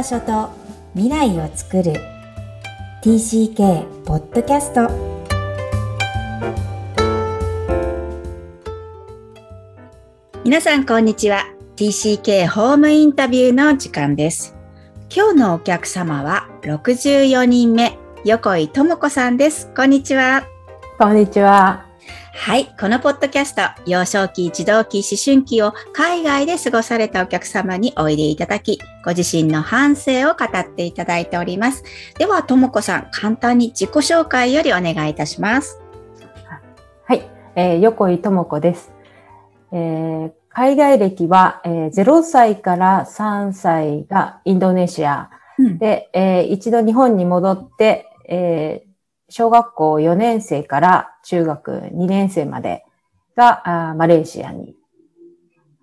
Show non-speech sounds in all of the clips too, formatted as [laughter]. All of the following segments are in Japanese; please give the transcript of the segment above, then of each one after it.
場所と未来を作る。TCK ポッドキャスト皆さんこんにちは。TCK ホームインタビューの時間です。今日のお客様は64人目横井智子さんです。こんにちは。こんにちははい。このポッドキャスト、幼少期、児童期、思春期を海外で過ごされたお客様においでいただき、ご自身の反省を語っていただいております。では、ともこさん、簡単に自己紹介よりお願いいたします。はい。えー、横井ともこです。えー、海外歴は、えー、0歳から3歳がインドネシア、うん、で、えー、一度日本に戻って、えー、小学校4年生から中学2年生までが、あマレーシアに、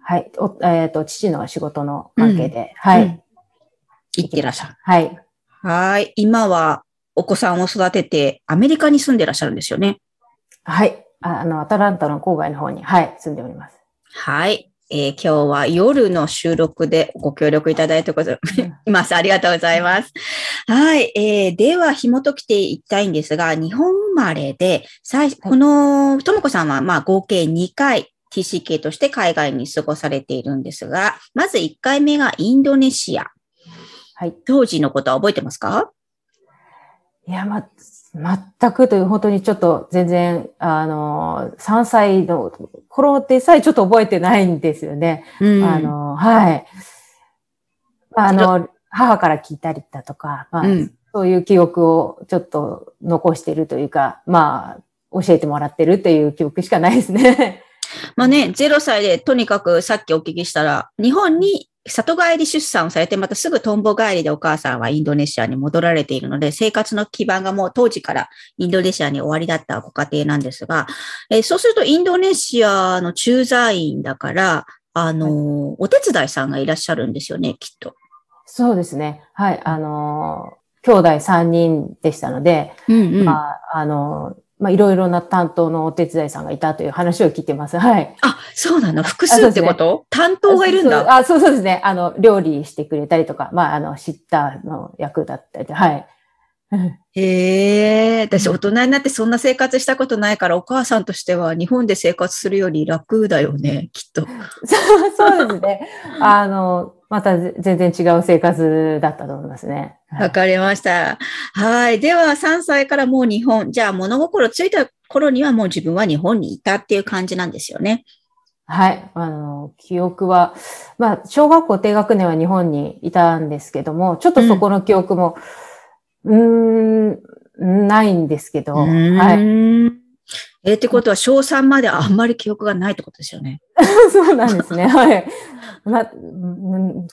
はい、おえっ、ー、と、父の仕事の関係で、うん、はい、うん、行ってらっしゃる。はい。はい。今はお子さんを育ててアメリカに住んでらっしゃるんですよね。はい。あの、アタランタの郊外の方に、はい、住んでおります。はい。えー、今日は夜の収録でご協力いただいています。ありがとうございます。はい。えー、では、紐解きていきたいんですが、日本生まれで、最この、ともこさんは、まあ、合計2回、TCK として海外に過ごされているんですが、まず1回目がインドネシア。はい。当時のことは覚えてますか？いや、ま、全くという、本当にちょっと全然、あの、3歳の頃でさえちょっと覚えてないんですよね。うん、あの、はい。あの、母から聞いたりだとか、まあ、うん、そういう記憶をちょっと残しているというか、まあ、教えてもらってるっていう記憶しかないですね。まあね、0歳でとにかくさっきお聞きしたら、日本に里帰り出産をされて、またすぐトンボ帰りでお母さんはインドネシアに戻られているので、生活の基盤がもう当時からインドネシアに終わりだったご家庭なんですが、えー、そうするとインドネシアの駐在員だから、あのー、お手伝いさんがいらっしゃるんですよね、きっと。そうですね。はい。あのー、兄弟3人でしたので、うんうん、まあ、あのーまあ、いろいろな担当のお手伝いさんがいたという話を聞いてます。はい。あ、そうなの？複数ってこと、ね、担当がいるんだ？あそうそうですね。あの、料理してくれたりとか、まあ、あの、シッターの役だったりはい。へえ、私大人になってそんな生活したことないから、お母さんとしては日本で生活するより楽だよね、きっと。[laughs] そうそうですね。あの、また全然違う生活だったと思いますね。わかりました。はい。では、3歳からもう日本、じゃあ物心ついた頃にはもう自分は日本にいたっていう感じなんですよね。はい。あの、記憶は、まあ、小学校低学年は日本にいたんですけども、ちょっとそこの記憶も、うん、ん、ないんですけど、はい。えー、ってことは、小3まであんまり記憶がないってことですよね。[laughs] そうなんですね。はい。ま、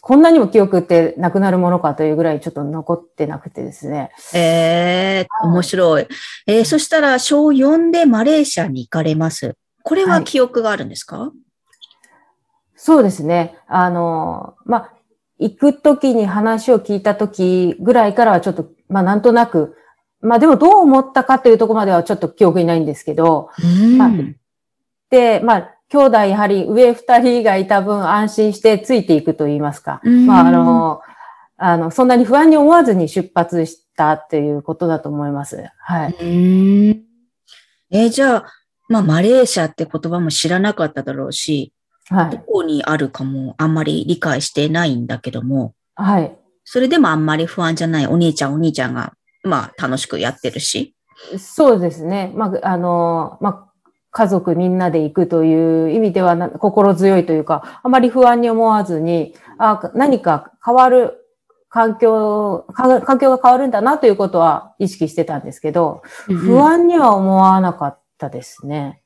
こんなにも記憶ってなくなるものかというぐらいちょっと残ってなくてですね。ええー、面白い。えー、そしたら、小4でマレーシアに行かれます。これは記憶があるんですか、はい、そうですね。あの、まあ、行くときに話を聞いたときぐらいからはちょっと、まあ、なんとなく、まあでもどう思ったかというところまではちょっと記憶にないんですけど、まあ、で、まあ、兄弟やはり上二人がいた分安心してついていくと言いますか。まあ、あの、あの、そんなに不安に思わずに出発したっていうことだと思います。はい。えー、じゃあ、まあ、マレーシアって言葉も知らなかっただろうし、はい、どこにあるかもあんまり理解してないんだけども、はい。それでもあんまり不安じゃないお兄ちゃんお兄ちゃんがまあ、楽しくやってるし。そうですね。まあ、あの、まあ、家族みんなで行くという意味では心強いというか、あまり不安に思わずに、あ何か変わる環境、環境が変わるんだなということは意識してたんですけど、不安には思わなかったですね。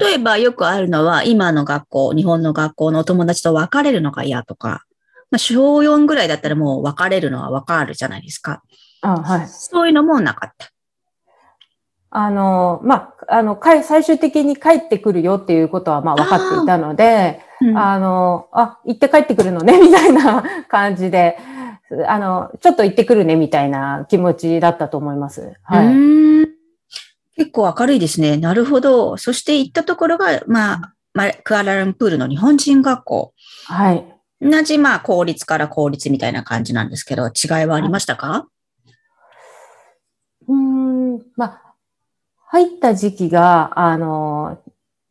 例えばよくあるのは、今の学校、日本の学校のお友達と別れるのが嫌とか、まあ、小4ぐらいだったらもう別れるのはわかるじゃないですか。あはい。そういうのもなかった。あの、まあ、あの、最終的に帰ってくるよっていうことは、まあ、分かっていたので、あうん、あの、あ、行って帰ってくるのね、[laughs] みたいな感じで、あの、ちょっと行ってくるね、みたいな気持ちだったと思います。はい。結構明るいですね。なるほど。そして行ったところが、まあ、クアラルンプールの日本人学校。はい。同じ、まあ、公立から公立みたいな感じなんですけど、違いはありましたか、うーん、まあ、入った時期が、あの、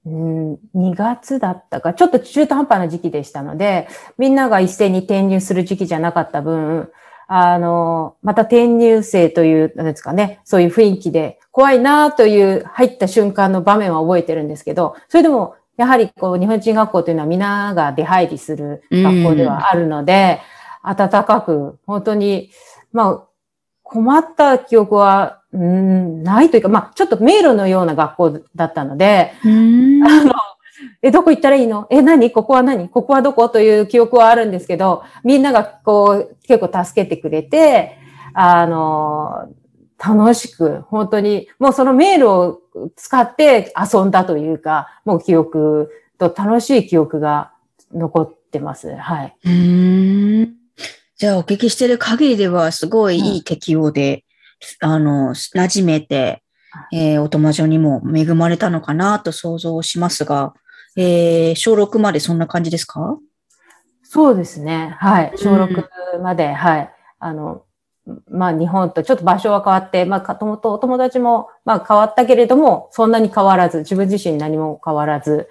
うん、2月だったか、ちょっと中途半端な時期でしたので、みんなが一斉に転入する時期じゃなかった分、あの、また転入生という、なんですかね、そういう雰囲気で、怖いなという入った瞬間の場面は覚えてるんですけど、それでも、やはりこう、日本人学校というのは皆が出入りする学校ではあるので、温かく、本当に、まあ、困った記憶は、うん、ないというか、まあ、ちょっと迷路のような学校だったので、うん。あの、え、どこ行ったらいいの？え、何？ここは何？ここはどこという記憶はあるんですけど、みんながこう、結構助けてくれて、あの、楽しく、本当に、もうその迷路を使って遊んだというか、もう記憶と楽しい記憶が残ってます。はい。うーんじゃあ、お聞きしてる限りでは、すごいいい適応で、あの、馴染めて、えーお友達にも恵まれたのかなと想像しますが、えー小6までそんな感じですか？そうですね。はい。小うん6まで、はい。あの、まあ日本とちょっと場所は変わって、まあかともとお友達もまあ変わったけれども、そんなに変わらず、自分自身何も変わらず、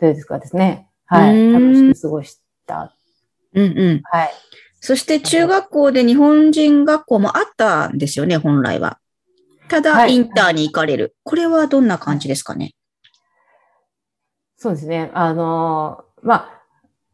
どうですかですね。はい。うん楽しく過ごした。うんうん。はい。そして中学校で日本人学校もあったんですよね、本来は。ただ、はいインターに行かれる。これはどんな感じですかね？そうですね。あの、まあ、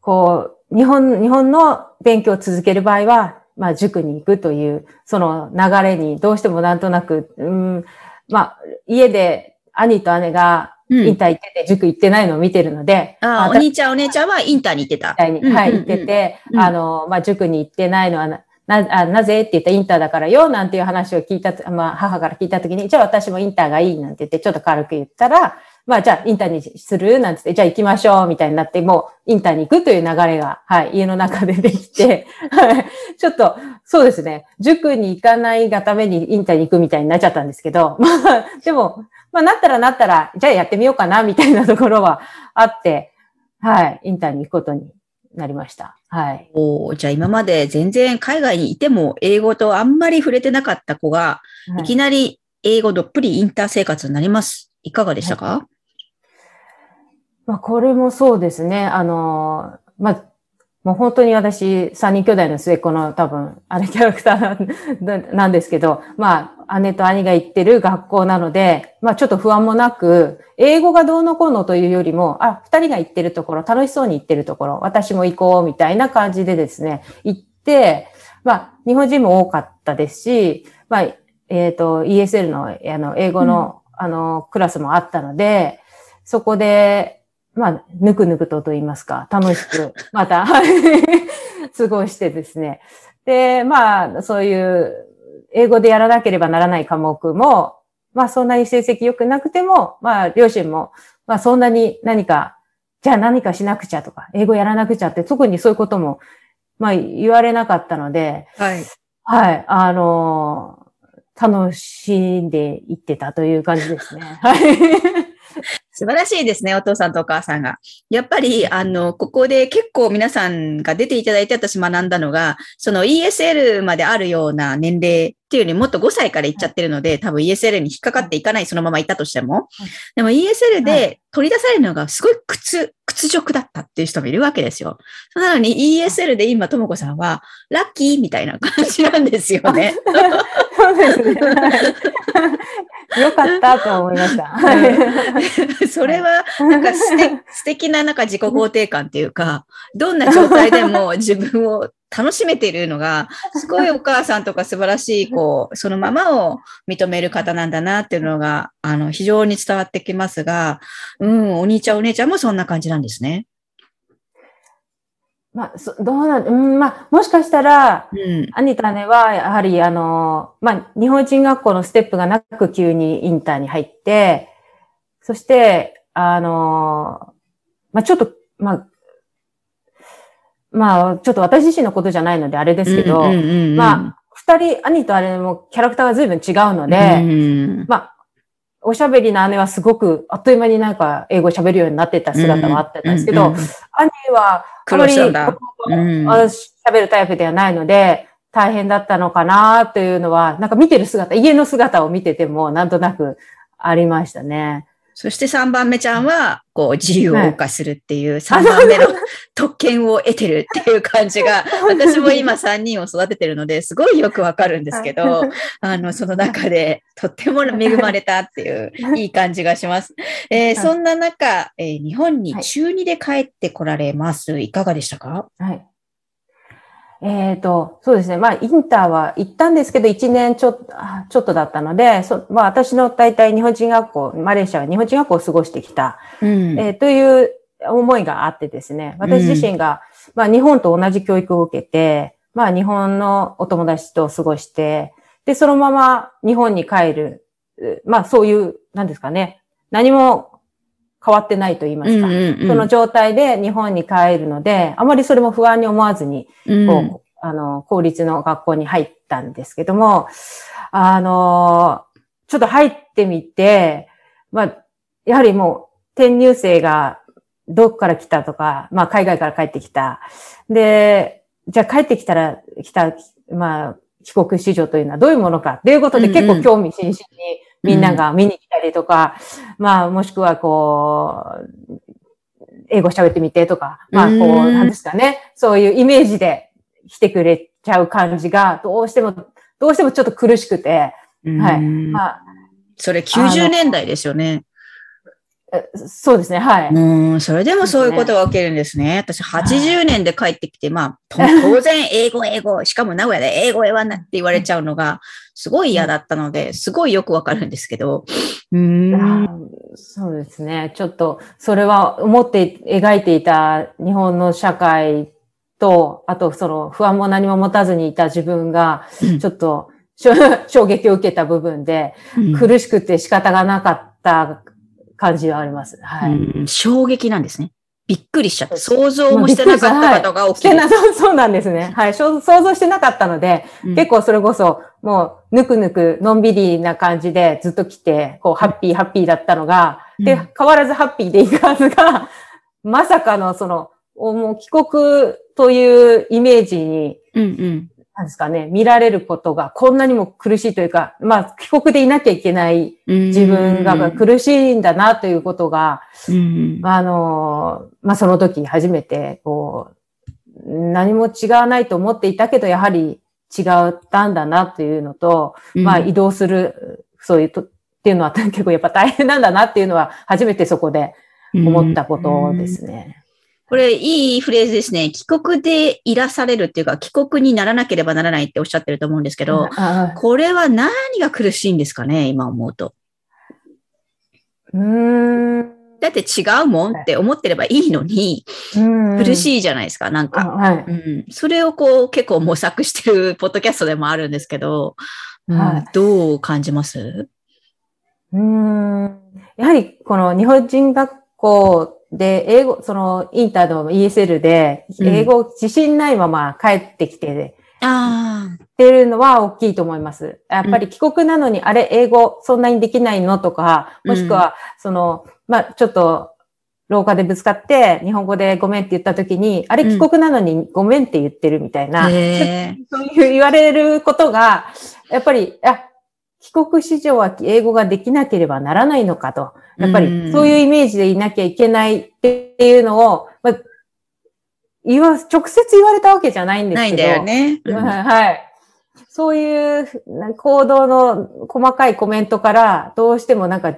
こう、日本、日本の勉強を続ける場合は、まあ、塾に行くという、その流れにどうしてもなんとなく、うん、まあ、家で兄と姉がうんインター行ってて、塾行ってないのを見てるので、あお兄ちゃんお姉ちゃんはインターに行ってた。はい、行ってて、うんあの、まあ、塾に行ってないのはな、な、あなぜって言ったらインターだからよ、なんていう話を聞いたと、まあ、母から聞いたときに、じゃあ私もインターがいい、なんて言って、ちょっと軽く言ったら、まあ、じゃあインターにする？なんて言って、じゃあ行きましょう、みたいになって、もうインターに行くという流れが、はい、家の中でできて、はい、ちょっと、そうですね、塾に行かないがためにインターに行くみたいになっちゃったんですけど、まあ、でも、まあ、なったらなったら、じゃあやってみようかな、みたいなところはあって、はい、インターに行くことになりました。はい。おーじゃあ今まで全然海外にいても英語とあんまり触れてなかった子が、いきなり英語どっぷりインター生活になります。いかがでしたか、まあ、これもそうですね。あの、まあ、もう本当に私、三人兄弟の末っ子の多分、あれキャラクターなんですけど、まあ、姉と兄が行ってる学校なので、まあ、ちょっと不安もなく、英語がどうのこうのというよりも、あ、二人が行ってるところ、楽しそうに行ってるところ、私も行こう、みたいな感じでですね、行って、まあ、日本人も多かったですし、まあ、えっ、と、ESL の、あの、英語の、あの、クラスもあったので、そこで、まあ、ぬくぬくとと言いますか、楽しく、[laughs] また、は [laughs] い過ごしてですね。で、まあ、そういう、英語でやらなければならない科目も、まあ、そんなに成績良くなくても、まあ、両親も、まあ、そんなに何か、じゃあ何かしなくちゃとか、英語やらなくちゃって、特にそういうことも、まあ、言われなかったので、はい。はい、あの楽しんでいってたという感じですね。はい。素晴らしいですね、お父さんとお母さんが。やっぱり、あの、ここで結構皆さんが出ていただいて私学んだのが、その ESL まであるような年齢っていうよりもっと5歳から行っちゃってるので、多分 ESL に引っかかっていかない、そのまま行ったとしても。でも ESL はで取り出されるのがすごい屈、屈辱だったっていう人もいるわけですよ。そなのに ESL で今、ともこさんは、ラッキーみたいな感じなんですよね。[laughs] そうですね。はいよかったと思いました。はい。それは、なんか素敵素敵ななんか自己肯定感っていうか、どんな状態でも自分を楽しめているのが、すごいお母さんとか素晴らしい、こう、そのままを認める方なんだなっていうのが、あの、非常に伝わってきますが、うん、お兄ちゃんお姉ちゃんもそんな感じなんですね。まあ、そどうなん、うん、まあ、もしかしたら、うん。兄と姉は、やはり、あの、まあ、日本人学校のステップがなく急にインターに入って、そして、あの、まあ、ちょっと、まあ、まあ、ちょっと私自身のことじゃないのであれですけど、うんうんうんうんまあ、二人、兄と姉もキャラクターが随分違うので、うんまあ、おしゃべりな姉はすごく、あっという間になんか英語喋るようになってた姿はあってたんですけど、うんうんうん。兄は、あま喋るタイプではないので、大変だったのかなというのは、なんか見てる姿、家の姿を見てても、なんとなくありましたね。そして3番目ちゃんは、こう、自由を謳歌するっていう、3番目の特権を得てるっていう感じが、[laughs] 私も今3人を育ててるので、すごいよくわかるんですけど、あの、その中で、とっても恵まれたっていう、い。い感じがします。えーそんな中、えー日本に中2で帰ってこられます。いかがでしたか？はい。えっ、と、そうですね。まあ、インターは行ったんですけど、1年ちょっと、あちょっとだったので、そまあ、私の大体日本人学校、マレーシアは日本人学校を過ごしてきた、うんえーという思いがあってですね。私自身が、まあ、日本と同じ教育を受けて、まあ、日本のお友達と過ごして、で、そのまま日本に帰る、うまあ、そういう、なんですかね。何も変わってないと言いますか。うんうんうんその状態で日本に帰るので、あまりそれも不安に思わずに、うんこう、あの、公立の学校に入ったんですけども、あの、ちょっと入ってみて、まあ、やはりもう、転入生がどこから来たとか、まあ、海外から帰ってきた。で、じゃあ帰ってきたら、来た、まあ、帰国子女というのはどういうものかっていうことでうんうん結構興味津々にみんなが見に来たりとか、まあ、もしくはこう、英語喋ってみてとか、まあ、こう、うんなんですかね。そういうイメージで来てくれちゃう感じが、どうしても、どうしてもちょっと苦しくて、はい。うんまあ、それ90年代ですよね。えそうですね、はい。うん、それでもそういうことが起きるんですね。私、80年で帰ってきて、まあ、と当然、英語、英語、しかも名古屋で英語、英語なって言われちゃうのが、すごい嫌だったので、すごいよくわかるんですけど。うん。そうですね。ちょっと、それは思って描いていた日本の社会と、あとその不安も何も持たずにいた自分が、うんちょっと衝撃を受けた部分で、うん苦しくて仕方がなかった感じはあります。はい。うん衝撃なんですね。びっくりしちゃった。想像もしてなかったことが起きてな、そ [laughs] うそうなんですね。はい。想像してなかったので、うん結構それこそ、もう、ぬくぬく、のんびりな感じでずっと来て、こう、ハッピー、ハッピーだったのが、で、うん変わらずハッピーでいくはずが、[laughs] まさかの、その、おもう帰国というイメージに、うんうん。なんですかね、見られることがこんなにも苦しいというか、まあ、帰国でいなきゃいけない自分が苦しいんだなということが、うん。あの、まあ、その時初めて、こう、何も違わないと思っていたけど、やはり違ったんだなというのと、まあ、移動する、そういうと、っていうのは結構やっぱ大変なんだなっていうのは、初めてそこで思ったことですね。これ、いいフレーズですね。帰国でいらされるっていうか、帰国にならなければならないっておっしゃってると思うんですけど、あこれは何が苦しいんですかね、今思うと。うーん。だって違うもんって思ってればいいのに、苦。しいじゃないですか、なんあか。はい。うん、それをこう結構模索してるポッドキャストでもあるんですけど、うんはいどう感じます？うーん。やはり、この日本人学校で、英語、その、インターの ESL で、うん。英語自信ないまま帰ってきて、ああ、ってるのは大きいと思います。やっぱり帰国なのに、あれ、英語そんなにできないのとか、もしくは、その、まあ、ちょっと、廊下でぶつかって、日本語でごめんって言った時に、あれ、うん帰国なのにごめんって言ってるみたいな、へえ [laughs] そういう言われることが、やっぱり、あ、帰国子女は英語ができなければならないのかと。やっぱうんり、そういうイメージでいなきゃいけないっていうのを、まあ、言わ、直接言われたわけじゃないんですけど。ないんだよね。うんはいはい。そういうな行動の細かいコメントから、どうしてもなんか、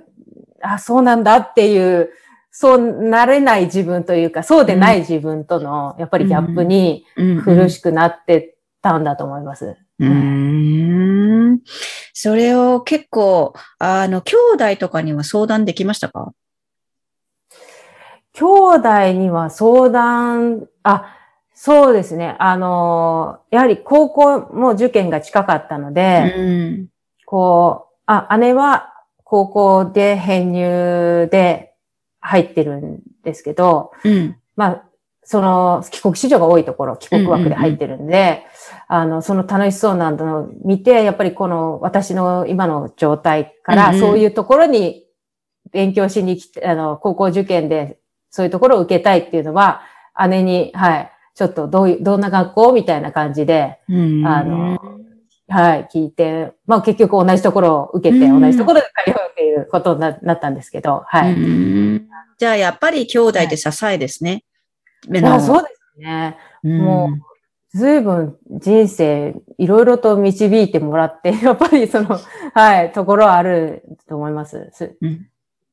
あ、そうなんだっていう、そうなれない自分というか、そうでない自分との、やっぱりギャップにうん苦しくなってたんだと思います。うーん。それを結構、あの、兄弟とかには相談できましたか？兄弟には相談、あ、そうですね。あの、やはり高校も受験が近かったので、うん。こう、あ、姉は高校で編入で入ってるんですけど、うん。まあ、その、帰国子女が多いところ、帰国枠で入ってるんで、あの、その楽しそうなのを見て、やっぱりこの私の今の状態から、そういうところに勉強しに来て、あの、高校受験でそういうところを受けたいっていうのは、姉に、はい、ちょっとどういう、どんな学校みたいな感じで、うんあの、はい、聞いて、まあ結局同じところを受けて、うん同じところで通うっていうことにななったんですけど、はい。うんじゃあ、やっぱり兄弟で支えですね。いやそうですね。もう、ずいぶん人生、いろいろと導いてもらって、[laughs] やっぱりその、はい、ところはあると思います。すうん。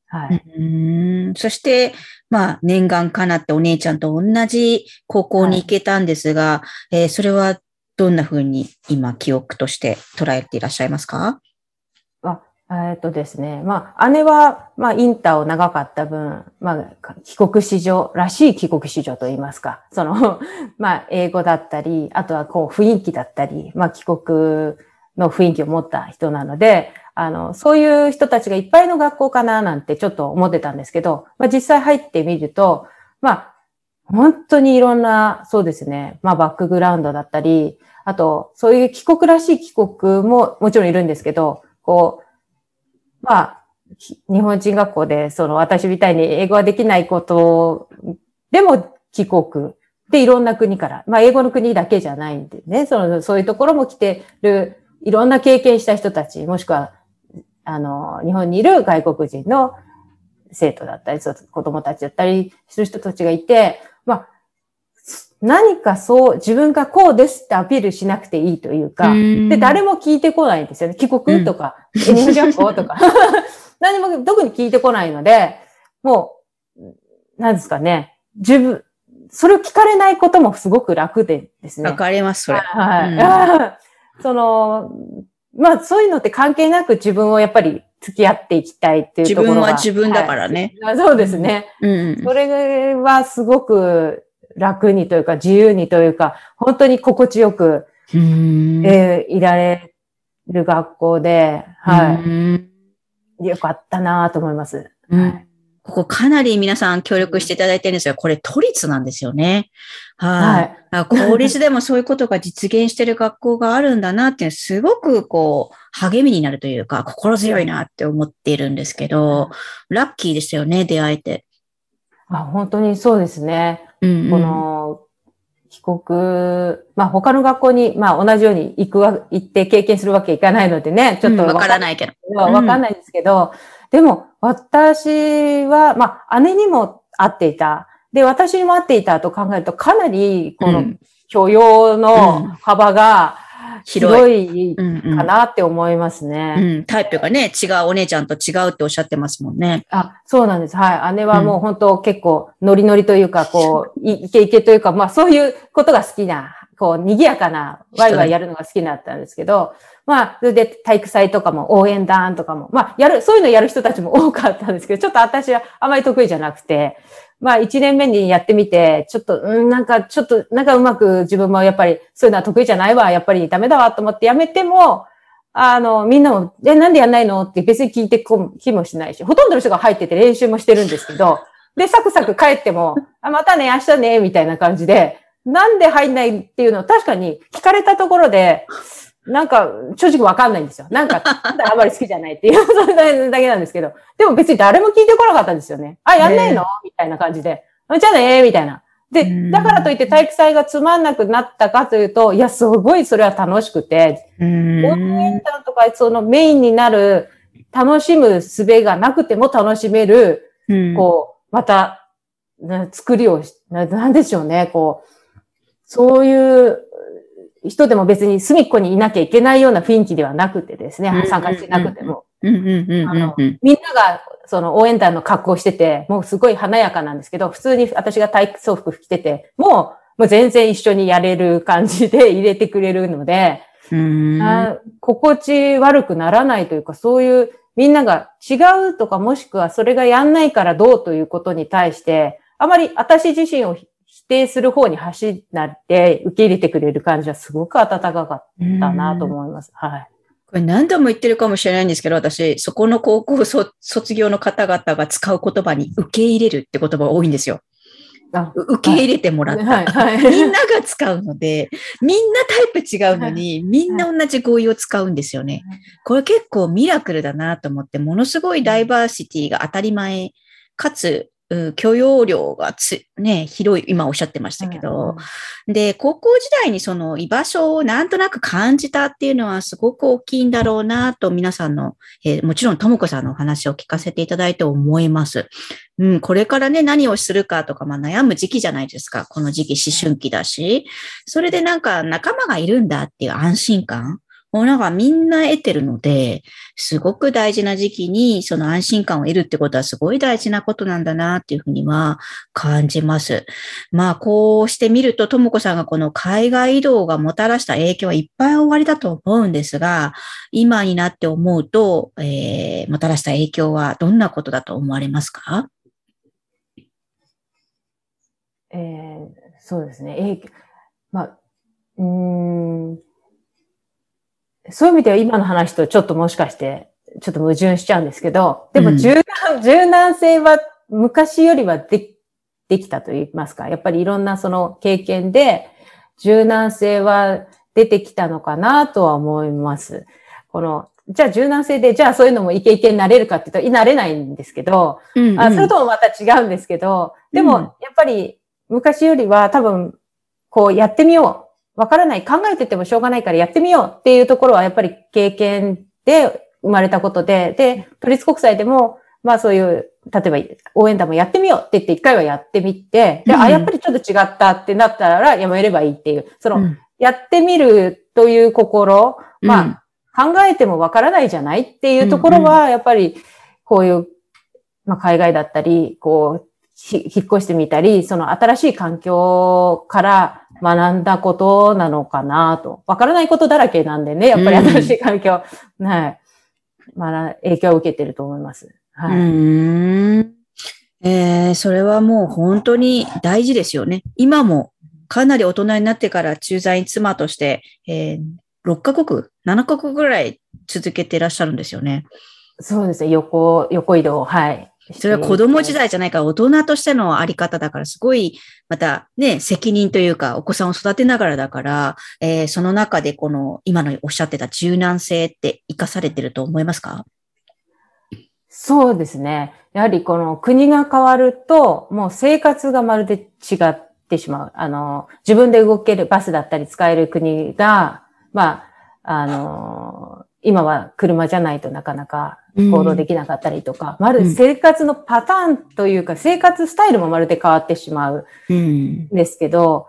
はい。うん。そして、まあ、念願かなってお姉ちゃんと同じ高校に行けたんですが、えーそれはどんな風に今記憶として捉えていらっしゃいますか？えっとですね。まあ、姉は、まあ、インターを長かった分、まあ、帰国子女らしい帰国子女といいますか、その、[laughs] まあ、英語だったり、あとはこう、雰囲気だったり、まあ、帰国の雰囲気を持った人なので、あの、そういう人たちがいっぱいの学校かななんてちょっと思ってたんですけど、まあ、実際入ってみると、まあ、本当にいろんな、そうですね、まあ、バックグラウンドだったり、あと、そういう帰国らしい帰国ももちろんいるんですけど、こう、まあ、日本人学校で、その私みたいに英語はできないことでも帰国でいろんな国から、まあ英語の国だけじゃないんでね、その、そういうところも来てる、いろんな経験した人たち、もしくは、あの、日本にいる外国人の生徒だったり、子供たちだったりする人たちがいて、まあ、何かそう、自分がこうですってアピールしなくていいというか、で、誰も聞いてこないんですよね。帰国とか、え日本学校とか。[laughs] 何も特に聞いてこないので、もう、なんですかね。自分、それを聞かれないこともすごく楽でですね。わかります、それ。はい。[laughs] その、まあそういうのって関係なく自分をやっぱり付き合っていきたいっていう自ところが分は自分だからね。はいそうですね。うんそれはすごく楽にというか自由にというか、本当に心地よく、うんえーいられる学校で、はうんい。よかったなと思います。うんはいここかなり皆さん協力していただいてるんですが、これ都立なんですよね。はい。はい。あ公立でもそういうことが実現してる学校があるんだなってすごくこう、励みになるというか、心強いなって思っているんですけど、ラッキーですよね、出会えて。あ本当にそうですね。うんうんこの、帰国、まあ他の学校に、まあ同じように行くわ、行って経験するわけいかないのでね、ちょっとうんわからいないけど。わかんないですけど、でも私は、まあ姉にも会っていた。で、私にも会っていたと考えると、かなりこのうん許容の幅が広いかなって思いますね。うん、タイプがね、違う、お姉ちゃんと違うっておっしゃってますもんね。あ、そうなんです。はい。姉はもう本当結構ノリノリというか、こう、い [laughs] イケイケというか、まあそういうことが好きな、こう、賑やかな、ワイワイやるのが好きだったんですけど、まあ、それで体育祭とかも応援団とかも、まあ、やる、そういうのやる人たちも多かったんですけど、ちょっと私はあまり得意じゃなくて、まあ一年目にやってみて、ちょっと、うん、なんかちょっと、なんかうまく自分もやっぱりそういうのは得意じゃないわ、やっぱりダメだわと思ってやめても、あの、みんなも、え、なんでやんないの？って別に聞いてこ気もしないし、ほとんどの人が入ってて練習もしてるんですけど、で、サクサク帰っても、あ、またね、明日ね、みたいな感じで、なんで入んないっていうのを確かに聞かれたところで、なんか、正直わかんないんですよ。なんか、あんまり好きじゃないっていう、[laughs] それだけなんですけど。でも別に誰も聞いてこなかったんですよね。あ、やんないの？みたいな感じで。あじゃあねみたいな。で、うんだからといって体育祭がつまんなくなったかというと、いや、すごいそれは楽しくて、う応援ん。団とか、そのメインになる、楽しむ術がなくても楽しめる、うんこう、また、な作りをしな、なんでしょうね、こう、そういう人でも別に隅っこにいなきゃいけないような雰囲気ではなくてですね参加してなくても。みんなが、その応援団の格好をしてて、もうすごい華やかなんですけど、普通に私が体育装服着てて、もう、もう全然一緒にやれる感じで入れてくれるので、うん。あ心地悪くならないというか、そういうみんなが違うとかもしくはそれがやんないからどうということに対して、あまり私自身を否定する方に走って受け入れてくれる感じはすごく温かかったなと思います。はい。これ何度も言ってるかもしれないんですけど、私、そこの高校そ卒業の方々が使う言葉に受け入れるって言葉が多いんですよ。受け入れてもらった。はいはい、みんなが使うので、みんなタイプ違うのに、みんな同じ語彙を使うんですよね。これ結構ミラクルだなと思って、ものすごいダイバーシティが当たり前、かつ許容量がつ、ね、広い、今おっしゃってましたけど、うん、で、高校時代にその居場所をなんとなく感じたっていうのはすごく大きいんだろうなと皆さんの、えー、もちろんともこさんのお話を聞かせていただいて思います。うん、これからね、何をするかとか、まあ悩む時期じゃないですか。この時期思春期だし。それでなんか仲間がいるんだっていう安心感。もうなんかみんな得てるので、すごく大事な時期にその安心感を得るってことはすごい大事なことなんだなっていうふうには感じます。まあこうしてみると、ともこさんがこの海外移動がもたらした影響はいっぱい終わりだと思うんですが、今になって思うと、えー、もたらした影響はどんなことだと思われますか？えー、そうですね。影響、まあ、うん、そういう意味では今の話とちょっともしかして、ちょっと矛盾しちゃうんですけど、でも柔軟、うん、柔軟性は昔よりはでできたと言いますか、やっぱりいろんなその経験で柔軟性は出てきたのかなとは思います。この、じゃあ柔軟性で、じゃあそういうのもイケイケになれるかって言うと、なれないんですけど、うんうん、あそれともまた違うんですけど、でもやっぱり昔よりは多分、こうやってみようわからない、考えててもしょうがないからやってみようっていうところはやっぱり経験で生まれたことで、で、都立国際でも、まあそういう、例えば応援団もやってみようって言って一回はやってみて、で、うん、あ、やっぱりちょっと違ったってなったらやめればいいっていう、その、うん、やってみるという心、まあ、考えてもわからないじゃないっていうところは、やっぱりこういう、まあ海外だったり、こう、引っ越してみたり、その新しい環境から学んだことなのかなと。わからないことだらけなんでね、やっぱり新しい環境、うん、はい。まあ、影響を受けてると思います。はい。うんえー、それはもう本当に大事ですよね。今もかなり大人になってから駐在員妻として、えー、6カ国、7カ国ぐらい続けていらっしゃるんですよね。そうですね。横、横移動、はい。それは子供時代じゃないから大人としてのあり方だからすごいまたね、責任というかお子さんを育てながらだから、えー、その中でこの今のおっしゃってた柔軟性って活かされてると思いますか？そうですね。やはりこの国が変わると、もう生活がまるで違ってしまう。あの、自分で動けるバスだったり使える国が、まあ、あの、今は車じゃないとなかなか行動できなかったりとか、うん、まる生活のパターンというか、生活スタイルもまるで変わってしまうんですけど、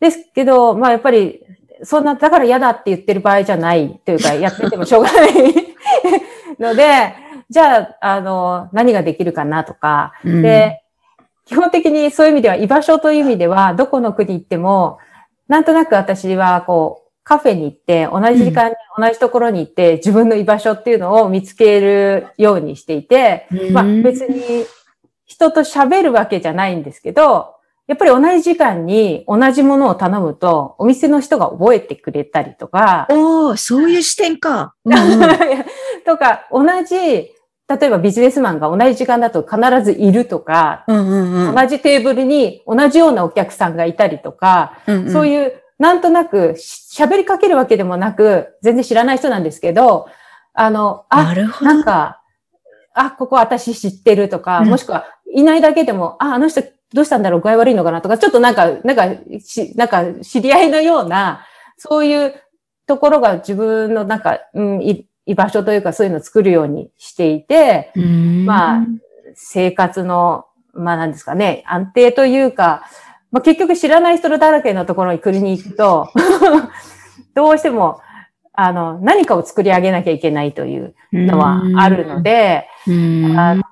うん、ですけど、まあやっぱり、そんな、だから嫌だって言ってる場合じゃないというか、[laughs] やっててもしょうがない [laughs] ので、じゃあ、あの、何ができるかなとか、うん、で、基本的にそういう意味では、居場所という意味では、どこの国行っても、なんとなく私は、こう、カフェに行って、同じ時間に同じところに行って、自分の居場所っていうのを見つけるようにしていて、まあ別に人と喋るわけじゃないんですけど、やっぱり同じ時間に同じものを頼むと、お店の人が覚えてくれたりとか。おおそういう視点か。う [laughs] んうん、とか、同じ、例えばビジネスマンが同じ時間だと必ずいるとか、うんうんうん、同じテーブルに同じようなお客さんがいたりとか、うんうん、そういうなんとなく喋りかけるわけでもなく、全然知らない人なんですけど、あの、あ、なるほど。なんか、あ、ここ私知ってるとか、うん、もしくはいないだけでも、あ、あの人どうしたんだろう具合悪いのかなとか、ちょっとなんか、なんか、し、なんか知り合いのような、そういうところが自分のなんか、うん、居場所というかそういうのを作るようにしていて、まあ、生活の、まあなんですかね、安定というか、まあ、結局知らない人だらけのところに国に行くと [laughs] どうしても、あの、何かを作り上げなきゃいけないというのはあるので、あの、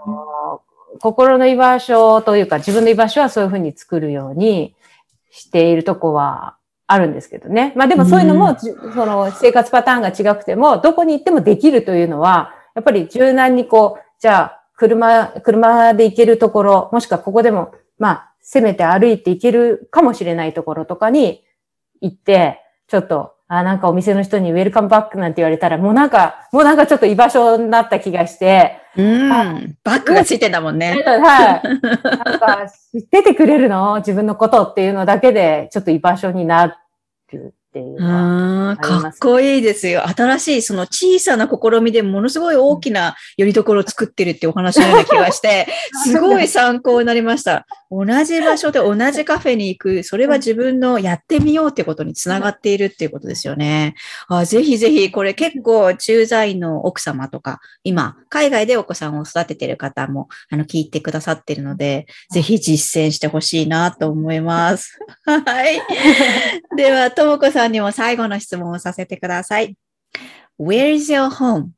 心の居場所というか自分の居場所はそういうふうに作るようにしているとこはあるんですけどね。まあでもそういうのも、その生活パターンが違くても、どこに行ってもできるというのは、やっぱり柔軟にこう、じゃあ、車、車で行けるところ、もしくはここでも、まあ、せめて歩いていけるかもしれないところとかに行って、ちょっとあ、なんかお店の人にウェルカムバックなんて言われたら、もうなんか、もうなんかちょっと居場所になった気がして。うん。バックがついてんだもんね。はい。なんか、知っててくれるの？自分のことっていうのだけで、ちょっと居場所になる。っていうのは、かっこいいですよ。新しい、その小さな試みでものすごい大きなよりどころを作ってるってお話のような気がして、[laughs] すごい参考になりました。同じ場所で同じカフェに行く、それは自分のやってみようってことにつながっているっていうことですよね。あぜひぜひ、これ結構駐在員の奥様とか、今、海外でお子さんを育ててる方も、あの、聞いてくださってるので、ぜひ実践してほしいなと思います。[laughs] はい。[laughs] では、ともこさんにも最後の質問をさせてください。Where is your home?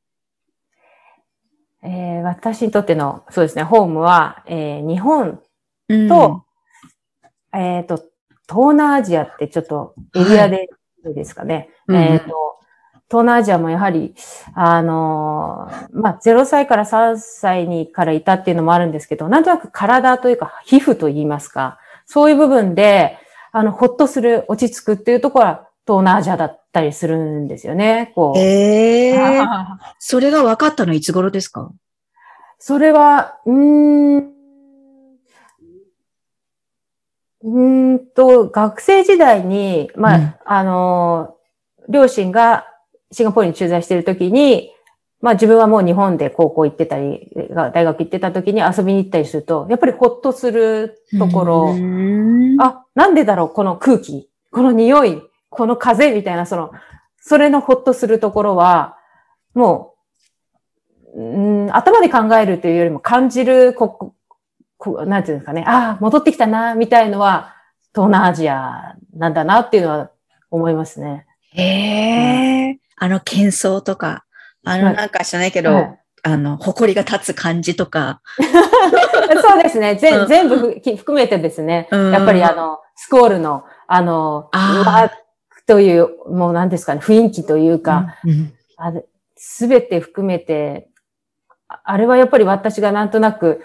えー、私にとっての、そうですね、ホームは、えー、日本と、うん、えっ、ー、と、東南アジアってちょっとエリアで、いいですかね。はい、えっ、と、東南アジアもやはり、あのまあ、0歳から3歳にからいたっていうのもあるんですけど、なんとなく体というか皮膚と言いますか、そういう部分で、あの、ほっとする、落ち着くっていうところは東南アジアだったりするんですよね。こう。ええー、[laughs] それが分かったのいつ頃ですか？それは、うん、うんと、学生時代に、まあ、うん、あの、両親がシンガポールに駐在しているときに、まあ自分はもう日本で高校行ってたり、大学行ってた時に遊びに行ったりすると、やっぱりほっとするところ、あ、なんでだろう、この空気、この匂い、この風みたいな、その、それのほっとするところは、もう、うん、頭で考えるというよりも感じるこ、こなんていうんですかね、ああ、戻ってきたな、みたいのは、東南アジアなんだなっていうのは思いますね。へえ、うん、あの、喧騒とか、あの、なんか知らないけど、はい、あの、誇りが立つ感じとか。[laughs] そうですね。全、うん、全部含めてですね。うん、やっぱりあの、スコールの、あの、あという、もう何ですかね、雰囲気というか、すべ、て含めて、あれはやっぱり私がなんとなく、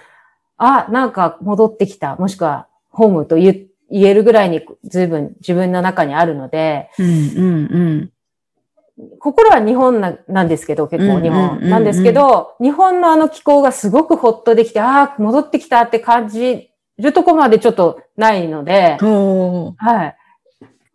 あ、なんか戻ってきた、もしくはホームと言えるぐらいに随分自分の中にあるので、うんうんうん。心は日本ななんですけど、結構日本。なんですけど、日本のあの気候がすごくほっとできて、ああ、戻ってきたって感じるとこまでちょっとないので、はい。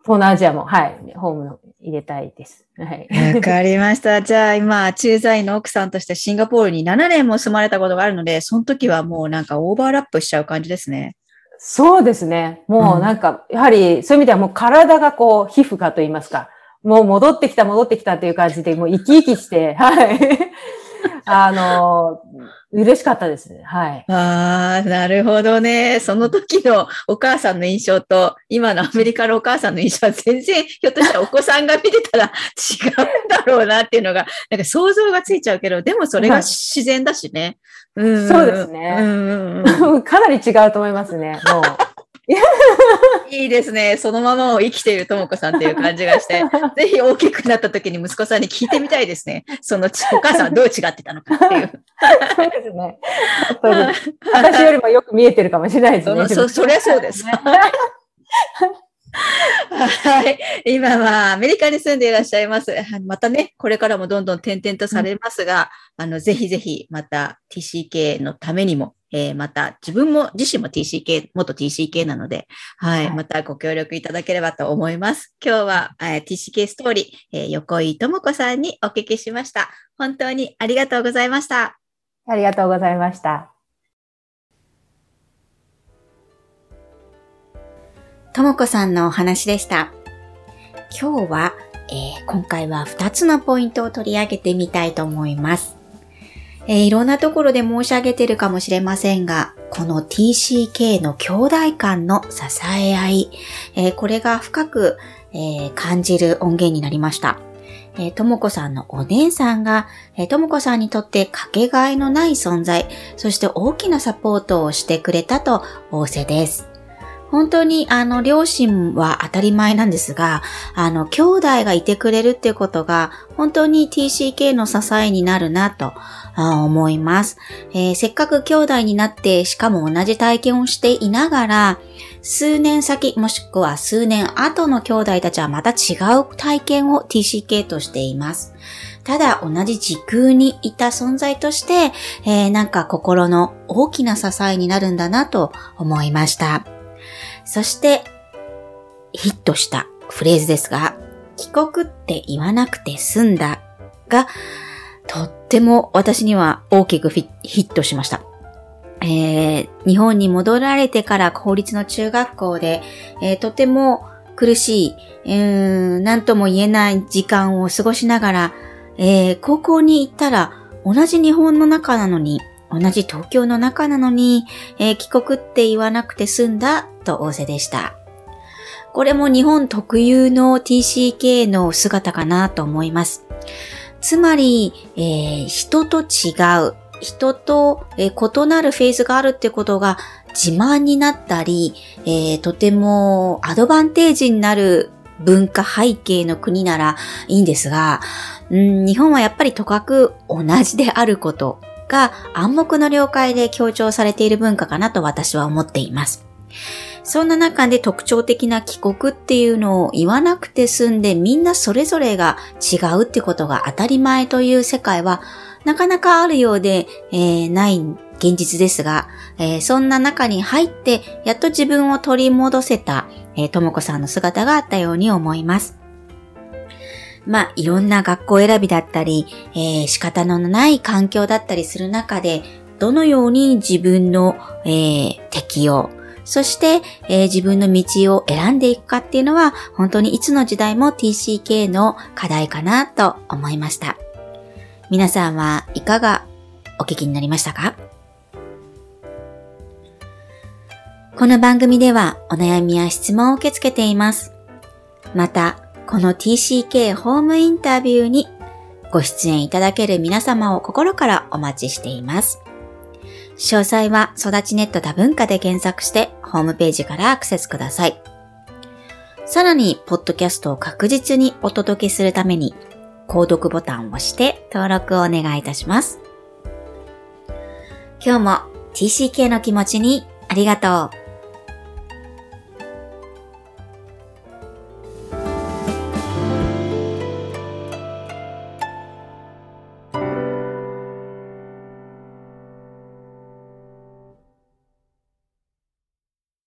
東南アジアも、はい、ホームの入れたいです。はい。わかりました。[laughs] じゃあ今、駐在の奥さんとしてシンガポールに7年も住まれたことがあるので、その時はもうなんかオーバーラップしちゃう感じですね。そうですね。もうなんか、やはりそういう意味ではもう体がこう皮膚かと言いますか、もう戻ってきた戻ってきたっていう感じで、もう生き生きして、はい。[laughs] あの、嬉しかったですね。はい。ああ、なるほどね。その時のお母さんの印象と、今のアメリカのお母さんの印象は全然、ひょっとしたらお子さんが見てたら違うんだろうなっていうのが、なんか想像がついちゃうけど、でもそれが自然だしね。うん、そうですね。うん、[laughs] かなり違うと思いますね。もう。[laughs] いいですね。そのままを生きているともこさんっていう感じがして、[laughs] ぜひ大きくなった時に息子さんに聞いてみたいですね。そのお母さんはどう違ってたのかっていう。そうですね。[laughs] 私よりもよく見えてるかもしれないですね。そ、そりゃそうです。はい。今はアメリカに住んでいらっしゃいます。またね、これからもどんどん転々とされますが、うん、あの、ぜひぜひまた TCK のためにも、えー、また自分も、自身も TCK、元 TCK なので、はい、はい、またご協力いただければと思います。今日は、えー、TCK ストーリー、えー、横井智子さんにお聞きしました。本当にありがとうございました。ありがとうございました。ともこさんのお話でした。今日は、えー、今回は2つのポイントを取り上げてみたいと思います。えー、いろんなところで申し上げてるかもしれませんが、この TCK の兄弟間の支え合い、えー、これが深く、え感じる音源になりました。えともこさんのお姉さんが、えともこさんにとってかけがえのない存在、そして大きなサポートをしてくれたと仰せです。本当にあの両親は当たり前なんですが、あの兄弟がいてくれるっていうことが本当に TCK の支えになるなと思います、えー、せっかく兄弟になってしかも同じ体験をしていながら、数年先もしくは数年後の兄弟たちはまた違う体験を TCK としています。ただ同じ時空にいた存在として、えー、なんか心の大きな支えになるんだなと思いました。そして、ヒットしたフレーズですが、帰国って言わなくて済んだが、とっても私には大きくヒットしました。えー、日本に戻られてから公立の中学校で、えー、とても苦しい、えー、何とも言えない時間を過ごしながら、えー、高校に行ったら同じ日本の中なのに、同じ東京の中なのに、えー、帰国って言わなくて済んだと仰せでした。これも日本特有の TCK の姿かなと思います。つまり、えー、人と違う、人と、えー、異なるフェーズがあるってことが自慢になったり、えー、とてもアドバンテージになる文化背景の国ならいいんですが、うん、日本はやっぱりとかく同じであることが暗黙の了解で強調されている文化かなと私は思っています。そんな中で特徴的な帰国っていうのを言わなくて済んでみんなそれぞれが違うってことが当たり前という世界はなかなかあるようで、えー、ない現実ですが、えー、そんな中に入ってやっと自分を取り戻せた、え、ともこさんの姿があったように思います。まあ、いろんな学校選びだったり、えー、仕方のない環境だったりする中で、どのように自分の、えー、適応、そして、えー、自分の道を選んでいくかっていうのは、本当にいつの時代も TCK の課題かなと思いました。皆さんはいかがお聞きになりましたか？この番組ではお悩みや質問を受け付けています。また、この TCK ホームインタビューにご出演いただける皆様を心からお待ちしています。詳細は育ちネット多文化で検索してホームページからアクセスください。さらに、ポッドキャストを確実にお届けするために、購読ボタンを押して登録をお願いいたします。今日も TCK の気持ちにありがとう。